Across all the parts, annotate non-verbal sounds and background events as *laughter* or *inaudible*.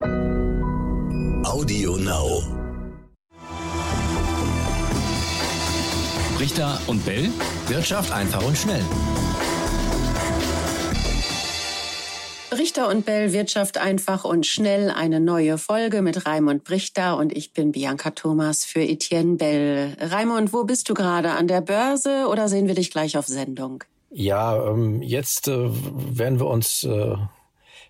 Audio Now. Richter und Bell. Wirtschaft einfach und schnell. Richter und Bell Wirtschaft einfach und schnell eine neue Folge mit Raimund Brichter und ich bin Bianca Thomas für Etienne Bell. Raimund, wo bist du gerade? An der Börse oder sehen wir dich gleich auf Sendung? Ja, ähm, jetzt äh, werden wir uns äh,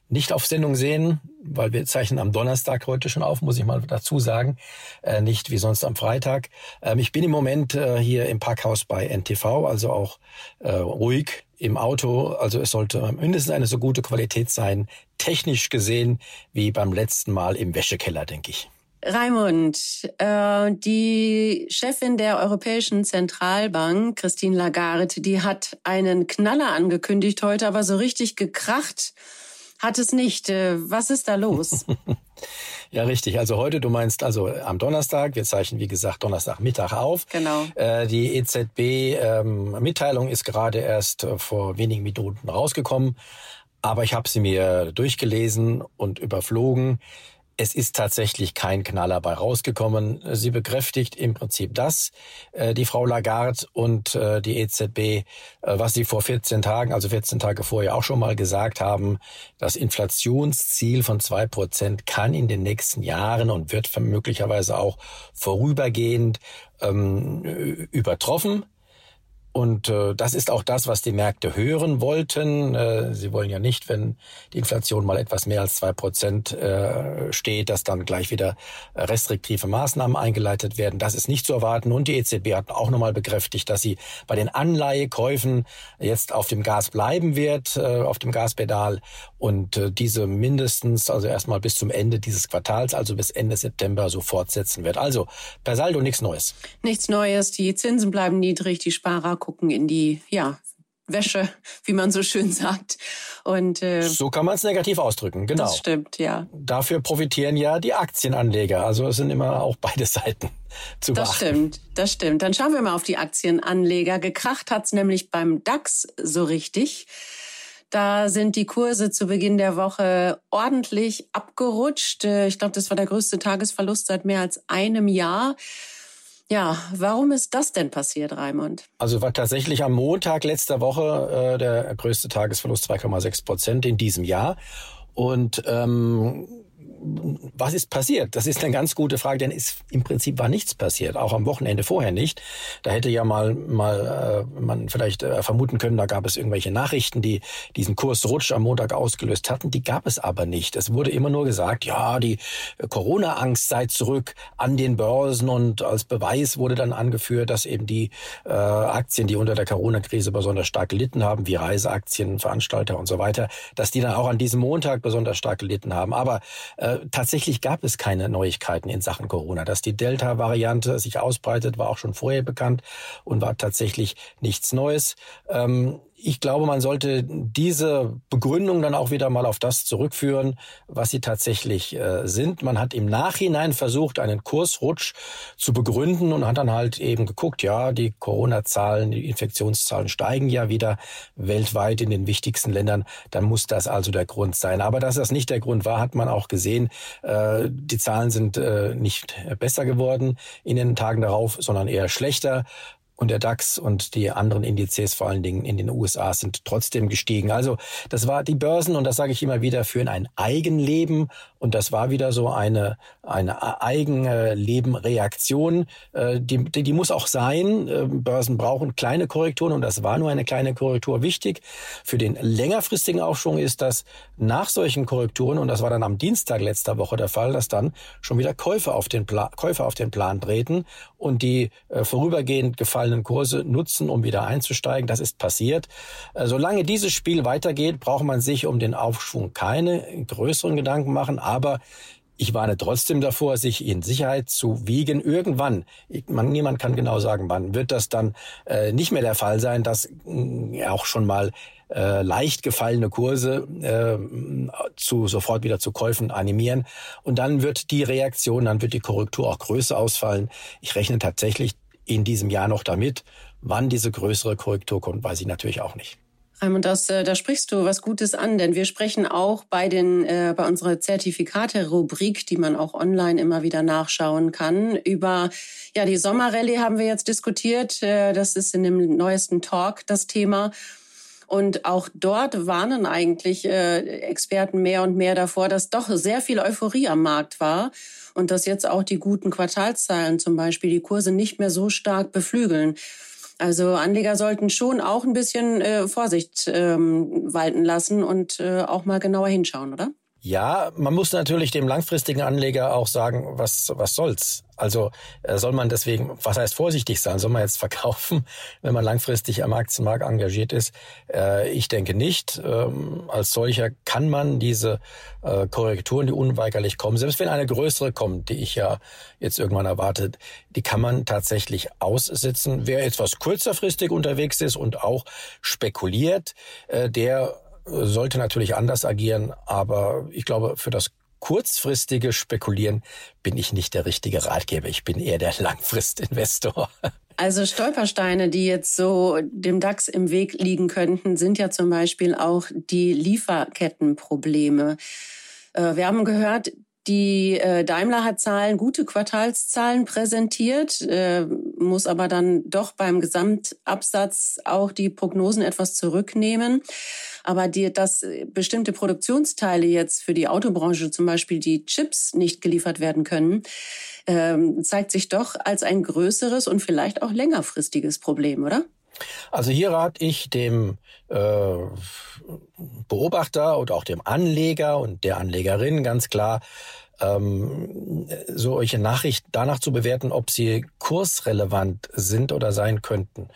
nicht auf Sendung sehen, weil wir zeichnen am Donnerstag heute schon auf, muss ich mal dazu sagen, äh, nicht wie sonst am Freitag. Ähm, ich bin im Moment äh, hier im Parkhaus bei NTV, also auch äh, ruhig im Auto. Also es sollte mindestens eine so gute Qualität sein, technisch gesehen, wie beim letzten Mal im Wäschekeller, denke ich. Raimund, äh, die Chefin der Europäischen Zentralbank, Christine Lagarde, die hat einen Knaller angekündigt heute, aber so richtig gekracht hat es nicht. Äh, was ist da los? *laughs* ja, richtig. Also heute, du meinst also am Donnerstag, wir zeichnen wie gesagt Donnerstagmittag auf. Genau. Äh, die EZB-Mitteilung ähm, ist gerade erst äh, vor wenigen Minuten rausgekommen, aber ich habe sie mir durchgelesen und überflogen. Es ist tatsächlich kein Knaller bei rausgekommen. Sie bekräftigt im Prinzip das, äh, die Frau Lagarde und äh, die EZB, äh, was sie vor 14 Tagen, also 14 Tage vorher auch schon mal gesagt haben. Das Inflationsziel von zwei Prozent kann in den nächsten Jahren und wird möglicherweise auch vorübergehend ähm, übertroffen. Und äh, das ist auch das, was die Märkte hören wollten. Äh, sie wollen ja nicht, wenn die Inflation mal etwas mehr als zwei Prozent äh, steht, dass dann gleich wieder restriktive Maßnahmen eingeleitet werden. Das ist nicht zu erwarten. Und die EZB hat auch nochmal bekräftigt, dass sie bei den Anleihekäufen jetzt auf dem Gas bleiben wird, äh, auf dem Gaspedal und äh, diese mindestens, also erstmal bis zum Ende dieses Quartals, also bis Ende September so fortsetzen wird. Also per Saldo nichts Neues. Nichts Neues. Die Zinsen bleiben niedrig, die Sparer gucken in die, ja, Wäsche, *laughs* wie man so schön sagt. Und äh, so kann man es negativ ausdrücken, genau. Das stimmt, ja. Dafür profitieren ja die Aktienanleger. Also es sind immer auch beide *laughs* Seiten zu beachten. Das stimmt, das stimmt. Dann schauen wir mal auf die Aktienanleger. Gekracht hat's nämlich beim DAX so richtig. Da sind die Kurse zu Beginn der Woche ordentlich abgerutscht. Äh, ich glaube, das war der größte Tagesverlust seit mehr als einem Jahr. Ja, warum ist das denn passiert, Raimund? Also war tatsächlich am Montag letzter Woche äh, der größte Tagesverlust 2,6 Prozent in diesem Jahr. Und ähm, was ist passiert? Das ist eine ganz gute Frage, denn ist, im Prinzip war nichts passiert, auch am Wochenende vorher nicht. Da hätte ja mal, mal äh, man vielleicht äh, vermuten können, da gab es irgendwelche Nachrichten, die diesen Kursrutsch am Montag ausgelöst hatten. Die gab es aber nicht. Es wurde immer nur gesagt, ja, die Corona-Angst sei zurück an den Börsen und als Beweis wurde dann angeführt, dass eben die äh, Aktien, die unter der Corona-Krise besonders stark gelitten haben, wie Reiseaktien, Veranstalter und so weiter, dass die dann auch an diesem Montag besonders stark gelitten haben. Aber äh, äh, tatsächlich gab es keine Neuigkeiten in Sachen Corona. Dass die Delta-Variante sich ausbreitet, war auch schon vorher bekannt und war tatsächlich nichts Neues. Ähm, ich glaube, man sollte diese Begründung dann auch wieder mal auf das zurückführen, was sie tatsächlich äh, sind. Man hat im Nachhinein versucht, einen Kursrutsch zu begründen und hat dann halt eben geguckt, ja, die Corona-Zahlen, die Infektionszahlen steigen ja wieder weltweit in den wichtigsten Ländern. Dann muss das also der Grund sein. Aber dass das nicht der Grund war, hat man auch gesehen. Äh, die Zahlen sind äh, nicht besser geworden in den Tagen darauf, sondern eher schlechter und der DAX und die anderen Indizes, vor allen Dingen in den USA, sind trotzdem gestiegen. Also das war die Börsen, und das sage ich immer wieder, führen ein Eigenleben. Und das war wieder so eine, eine eigene Lebenreaktion. Äh, die, die, die muss auch sein. Äh, Börsen brauchen kleine Korrekturen und das war nur eine kleine Korrektur. Wichtig für den längerfristigen Aufschwung ist, dass nach solchen Korrekturen, und das war dann am Dienstag letzter Woche der Fall, dass dann schon wieder Käufer auf den, Pla Käufer auf den Plan treten und die äh, vorübergehend gefallen gefallenen Kurse nutzen, um wieder einzusteigen. Das ist passiert. Äh, solange dieses Spiel weitergeht, braucht man sich um den Aufschwung keine größeren Gedanken machen. Aber ich warne trotzdem davor, sich in Sicherheit zu wiegen. Irgendwann, man, niemand kann genau sagen, wann wird das dann äh, nicht mehr der Fall sein, dass äh, auch schon mal äh, leicht gefallene Kurse äh, zu sofort wieder zu Käufen animieren. Und dann wird die Reaktion, dann wird die Korrektur auch größer ausfallen. Ich rechne tatsächlich in diesem Jahr noch damit. Wann diese größere Korrektur kommt, weiß ich natürlich auch nicht. Raimund, das, äh, da sprichst du was Gutes an, denn wir sprechen auch bei den äh, bei unserer Zertifikate-Rubrik, die man auch online immer wieder nachschauen kann, über ja die Sommerrallye haben wir jetzt diskutiert. Äh, das ist in dem neuesten Talk das Thema. Und auch dort warnen eigentlich äh, Experten mehr und mehr davor, dass doch sehr viel Euphorie am Markt war und dass jetzt auch die guten Quartalszahlen zum Beispiel die Kurse nicht mehr so stark beflügeln. Also Anleger sollten schon auch ein bisschen äh, Vorsicht ähm, walten lassen und äh, auch mal genauer hinschauen, oder? Ja, man muss natürlich dem langfristigen Anleger auch sagen, was, was soll's. Also äh, soll man deswegen, was heißt vorsichtig sein? Soll man jetzt *laughs* verkaufen, wenn man langfristig am Aktienmarkt engagiert ist? Äh, ich denke nicht. Ähm, als solcher kann man diese äh, Korrekturen, die unweigerlich kommen, selbst wenn eine größere kommt, die ich ja jetzt irgendwann erwarte, die kann man tatsächlich aussitzen. Wer etwas kurzerfristig unterwegs ist und auch spekuliert, der sollte natürlich anders agieren, aber ich glaube, für das kurzfristige Spekulieren bin ich nicht der richtige Ratgeber. Ich bin eher der *laughs* Langfristinvestor. Also Stolpersteine, die jetzt so dem DAX im Weg liegen könnten, sind ja zum Beispiel auch die Lieferkettenprobleme. Äh, wir haben gehört, die äh, Daimler hat Zahlen, gute Quartalszahlen präsentiert, äh, muss aber dann doch beim Gesamtabsatz auch die Prognosen etwas zurücknehmen. Aber die, dass bestimmte Produktionsteile jetzt für die Autobranche, zum Beispiel die Chips, nicht geliefert werden können, ähm, zeigt sich doch als ein größeres und vielleicht auch längerfristiges Problem, oder? Also hier rate ich dem äh, Beobachter und auch dem Anleger und der Anlegerin ganz klar, ähm, solche Nachrichten danach zu bewerten, ob sie kursrelevant sind oder sein könnten.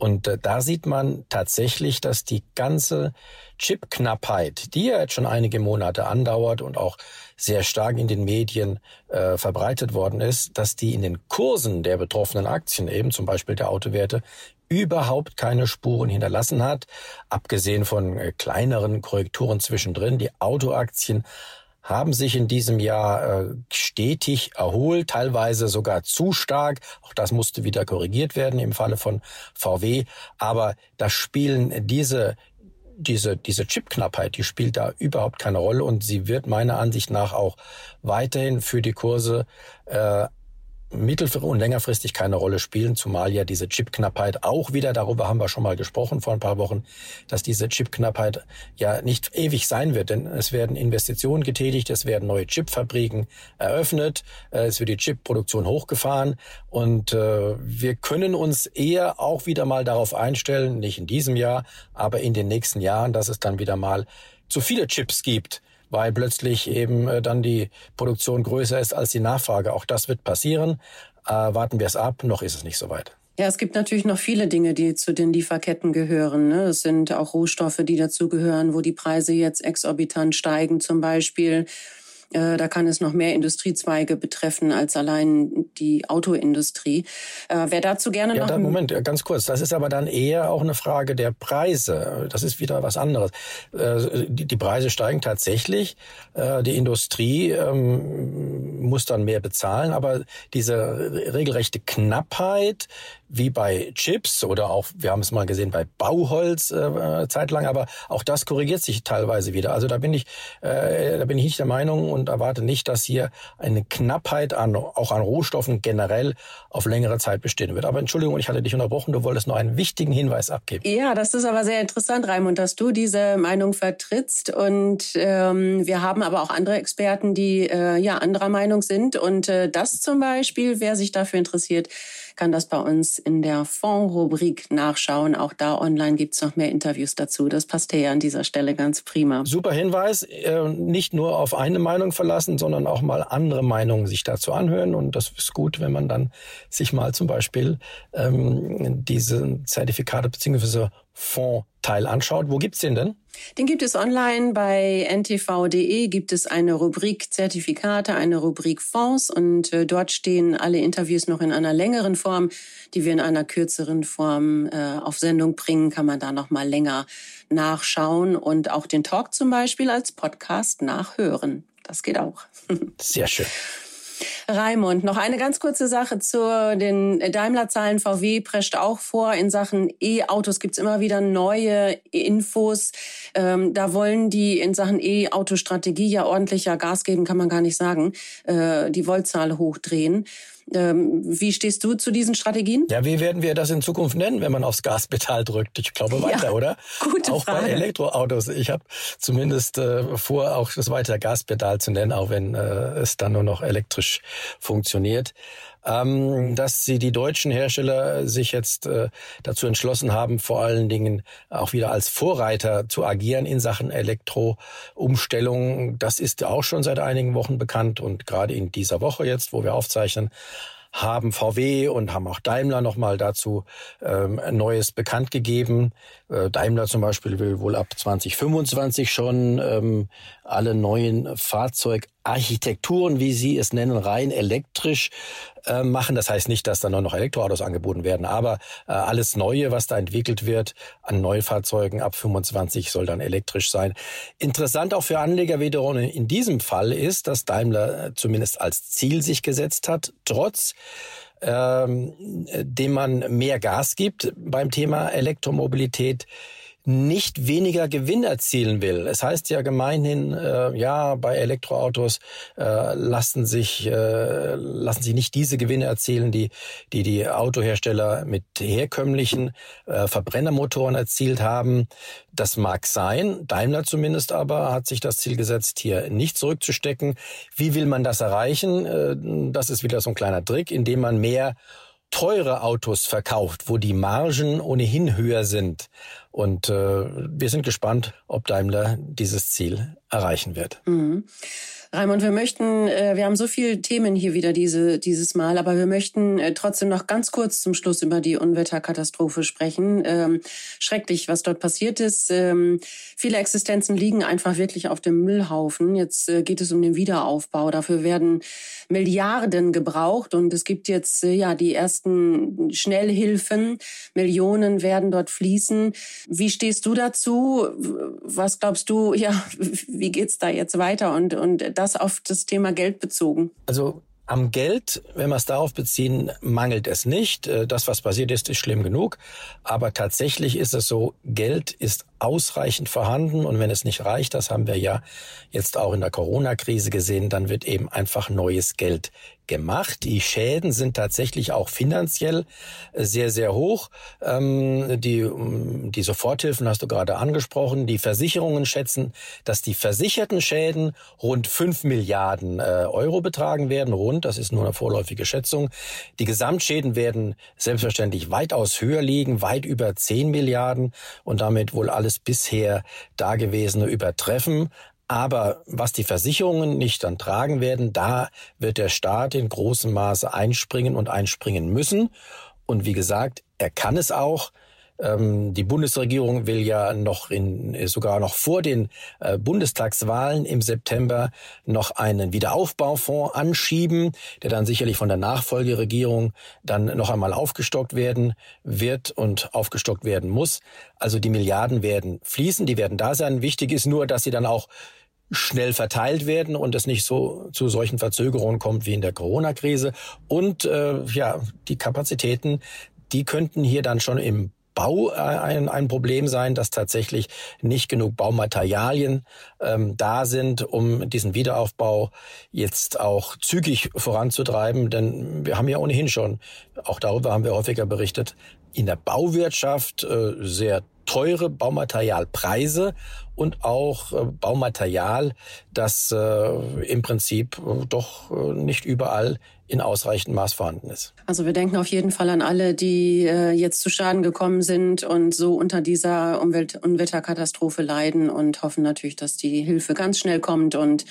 Und äh, da sieht man tatsächlich, dass die ganze Chipknappheit, die ja jetzt schon einige Monate andauert und auch sehr stark in den Medien äh, verbreitet worden ist, dass die in den Kursen der betroffenen Aktien, eben zum Beispiel der Autowerte, überhaupt keine Spuren hinterlassen hat, abgesehen von äh, kleineren Korrekturen zwischendrin. Die Autoaktien haben sich in diesem Jahr äh, stetig erholt, teilweise sogar zu stark. Auch das musste wieder korrigiert werden im Falle von VW. Aber da spielen diese diese, diese Chipknappheit, die spielt da überhaupt keine Rolle und sie wird meiner Ansicht nach auch weiterhin für die Kurse äh, mittel- und längerfristig keine Rolle spielen, zumal ja diese Chipknappheit auch wieder, darüber haben wir schon mal gesprochen vor ein paar Wochen, dass diese Chipknappheit ja nicht ewig sein wird, denn es werden Investitionen getätigt, es werden neue Chipfabriken eröffnet, äh, es wird die Chipproduktion hochgefahren. Und äh, wir können uns eher auch wieder mal darauf einstellen, nicht in diesem Jahr, aber in den nächsten Jahren, dass es dann wieder mal zu viele Chips gibt weil plötzlich eben äh, dann die Produktion größer ist als die Nachfrage. Auch das wird passieren. Äh, warten wir es ab, noch ist es nicht so weit. Ja, es gibt natürlich noch viele Dinge, die zu den Lieferketten gehören. Ne? Es sind auch Rohstoffe, die dazugehören, wo die Preise jetzt exorbitant steigen zum Beispiel. Äh, da kann es noch mehr Industriezweige betreffen als allein die Autoindustrie. Äh, wer dazu gerne ja, noch... Dann, Moment, ganz kurz. Das ist aber dann eher auch eine Frage der Preise. Das ist wieder was anderes. Äh, die Preise steigen tatsächlich. Die Industrie ähm, muss dann mehr bezahlen, aber diese regelrechte Knappheit, wie bei Chips oder auch, wir haben es mal gesehen, bei Bauholz äh, zeitlang, aber auch das korrigiert sich teilweise wieder. Also da bin ich, äh, da bin ich nicht der Meinung und erwarte nicht, dass hier eine Knappheit an, auch an Rohstoffen generell auf längere Zeit bestehen wird. Aber Entschuldigung, ich hatte dich unterbrochen, du wolltest noch einen wichtigen Hinweis abgeben. Ja, das ist aber sehr interessant, Raimund, dass du diese Meinung vertrittst. Und ähm, wir haben aber auch andere Experten, die äh, ja anderer Meinung sind. Und äh, das zum Beispiel, wer sich dafür interessiert, kann das bei uns in der Fonds-Rubrik nachschauen. Auch da online gibt's noch mehr Interviews dazu. Das passt ja an dieser Stelle ganz prima. Super Hinweis. Äh, nicht nur auf eine Meinung verlassen, sondern auch mal andere Meinungen sich dazu anhören. Und das ist gut, wenn man dann sich mal zum Beispiel ähm, diese Zertifikate beziehungsweise Fondsteil anschaut. Wo gibt's den denn? Den gibt es online bei ntv.de, gibt es eine Rubrik Zertifikate, eine Rubrik Fonds und äh, dort stehen alle Interviews noch in einer längeren Form, die wir in einer kürzeren Form äh, auf Sendung bringen, kann man da noch mal länger nachschauen und auch den Talk zum Beispiel als Podcast nachhören. Das geht auch. *laughs* Sehr schön. Raimund, noch eine ganz kurze Sache zu den Daimler-Zahlen. VW prescht auch vor. In Sachen E-Autos gibt's immer wieder neue Infos. Ähm, da wollen die in Sachen E-Auto-Strategie ja ordentlicher Gas geben, kann man gar nicht sagen, äh, die Voltzahl hochdrehen. Ähm, wie stehst du zu diesen Strategien? Ja, wie werden wir das in Zukunft nennen, wenn man aufs Gaspedal drückt? Ich glaube weiter, ja, oder? Gute auch Frage. bei Elektroautos. Ich habe zumindest äh, vor, auch das weiter Gaspedal zu nennen, auch wenn äh, es dann nur noch elektrisch funktioniert ähm, dass sie die deutschen Hersteller sich jetzt äh, dazu entschlossen haben, vor allen Dingen auch wieder als Vorreiter zu agieren in Sachen Elektroumstellung. Das ist auch schon seit einigen Wochen bekannt und gerade in dieser Woche jetzt, wo wir aufzeichnen, haben VW und haben auch Daimler nochmal dazu ähm, Neues bekannt gegeben. Äh, Daimler zum Beispiel will wohl ab 2025 schon ähm, alle neuen Fahrzeugarchitekturen, wie sie es nennen, rein elektrisch äh, machen. Das heißt nicht, dass da nur noch Elektroautos angeboten werden, aber äh, alles Neue, was da entwickelt wird an Neufahrzeugen ab 25 soll dann elektrisch sein. Interessant auch für Anleger wiederum in diesem Fall ist, dass Daimler äh, zumindest als Ziel sich gesetzt hat, trotz ähm, dem man mehr Gas gibt beim Thema Elektromobilität, nicht weniger Gewinn erzielen will. Es heißt ja gemeinhin, äh, ja, bei Elektroautos äh, lassen sich äh, lassen sich nicht diese Gewinne erzielen, die die die Autohersteller mit herkömmlichen äh, Verbrennermotoren erzielt haben. Das mag sein. Daimler zumindest aber hat sich das Ziel gesetzt, hier nicht zurückzustecken. Wie will man das erreichen? Äh, das ist wieder so ein kleiner Trick, indem man mehr teure Autos verkauft, wo die Margen ohnehin höher sind. Und äh, wir sind gespannt, ob Daimler dieses Ziel erreichen wird. Mhm. Raimund, wir möchten, äh, wir haben so viele Themen hier wieder diese, dieses Mal, aber wir möchten äh, trotzdem noch ganz kurz zum Schluss über die Unwetterkatastrophe sprechen. Ähm, schrecklich, was dort passiert ist. Ähm, viele Existenzen liegen einfach wirklich auf dem Müllhaufen. Jetzt äh, geht es um den Wiederaufbau. Dafür werden Milliarden gebraucht und es gibt jetzt äh, ja die ersten Schnellhilfen. Millionen werden dort fließen. Wie stehst du dazu? Was glaubst du, ja, *laughs* wie geht's da jetzt weiter? Und, und das auf das Thema Geld bezogen? Also am Geld, wenn wir es darauf beziehen, mangelt es nicht. Äh, das, was passiert ist, ist schlimm genug. Aber tatsächlich ist es so, Geld ist ausreichend vorhanden. Und wenn es nicht reicht, das haben wir ja jetzt auch in der Corona-Krise gesehen, dann wird eben einfach neues Geld gemacht. Die Schäden sind tatsächlich auch finanziell sehr, sehr hoch. Ähm, die, die Soforthilfen hast du gerade angesprochen. Die Versicherungen schätzen, dass die versicherten Schäden rund fünf Milliarden äh, Euro betragen werden. Rund, das ist nur eine vorläufige Schätzung. Die Gesamtschäden werden selbstverständlich weitaus höher liegen, weit über zehn Milliarden und damit wohl alles bisher Dagewesene übertreffen. Aber was die Versicherungen nicht dann tragen werden, da wird der Staat in großem Maße einspringen und einspringen müssen. Und wie gesagt, er kann es auch. Ähm, die Bundesregierung will ja noch in, sogar noch vor den äh, Bundestagswahlen im September noch einen Wiederaufbaufonds anschieben, der dann sicherlich von der Nachfolgeregierung dann noch einmal aufgestockt werden wird und aufgestockt werden muss. Also die Milliarden werden fließen, die werden da sein. Wichtig ist nur, dass sie dann auch schnell verteilt werden und es nicht so zu solchen Verzögerungen kommt wie in der Corona-Krise. Und äh, ja, die Kapazitäten, die könnten hier dann schon im Bau äh, ein, ein Problem sein, dass tatsächlich nicht genug Baumaterialien ähm, da sind, um diesen Wiederaufbau jetzt auch zügig voranzutreiben. Denn wir haben ja ohnehin schon, auch darüber haben wir häufiger berichtet, in der Bauwirtschaft äh, sehr teure Baumaterialpreise und auch äh, Baumaterial, das äh, im Prinzip äh, doch äh, nicht überall in ausreichendem Maß vorhanden ist. Also wir denken auf jeden Fall an alle, die äh, jetzt zu Schaden gekommen sind und so unter dieser Umwelt- und Wetterkatastrophe leiden und hoffen natürlich, dass die Hilfe ganz schnell kommt und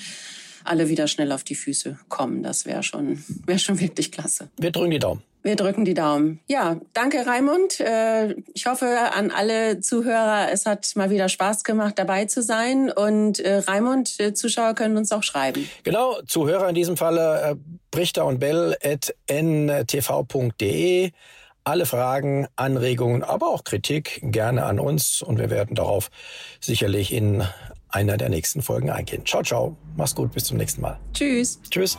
alle wieder schnell auf die Füße kommen. Das wäre schon, wäre schon wirklich klasse. Wir drücken die Daumen. Wir drücken die Daumen. Ja, danke Raimund. Äh, ich hoffe an alle Zuhörer, es hat mal wieder Spaß gemacht, dabei zu sein. Und äh, Raimund, äh, Zuschauer können uns auch schreiben. Genau, Zuhörer in diesem Falle Brichter und Bell at ntv.de. Alle Fragen, Anregungen, aber auch Kritik gerne an uns und wir werden darauf sicherlich in einer der nächsten Folgen eingehen. Ciao, ciao. Mach's gut. Bis zum nächsten Mal. Tschüss. Tschüss.